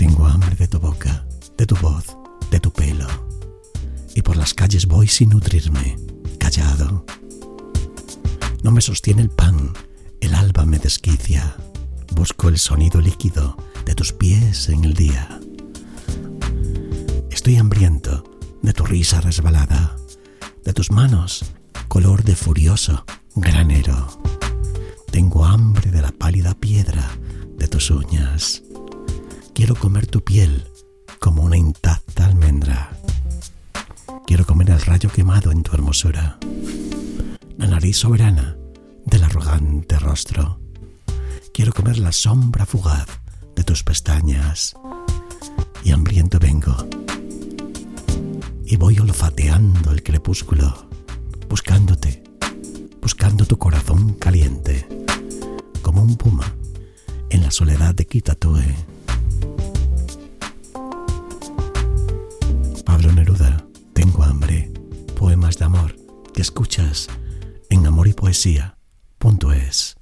Tengo hambre de tu boca, de tu voz, de tu pelo. Y por las calles voy sin nutrirme, callado. No me sostiene el pan, el alba me desquicia. Busco el sonido líquido de tus pies en el día. Estoy hambriento de tu risa resbalada, de tus manos, color de furioso granero. Tengo hambre de la pálida piedra de tus uñas. Quiero comer tu piel como una intacta almendra. Quiero comer el rayo quemado en tu hermosura, la nariz soberana del arrogante rostro. Quiero comer la sombra fugaz de tus pestañas. Y hambriento vengo. Y voy olfateando el crepúsculo, buscándote, buscando tu corazón caliente, como un puma en la soledad de Kitatue. Escuchas en amor y poesía.es.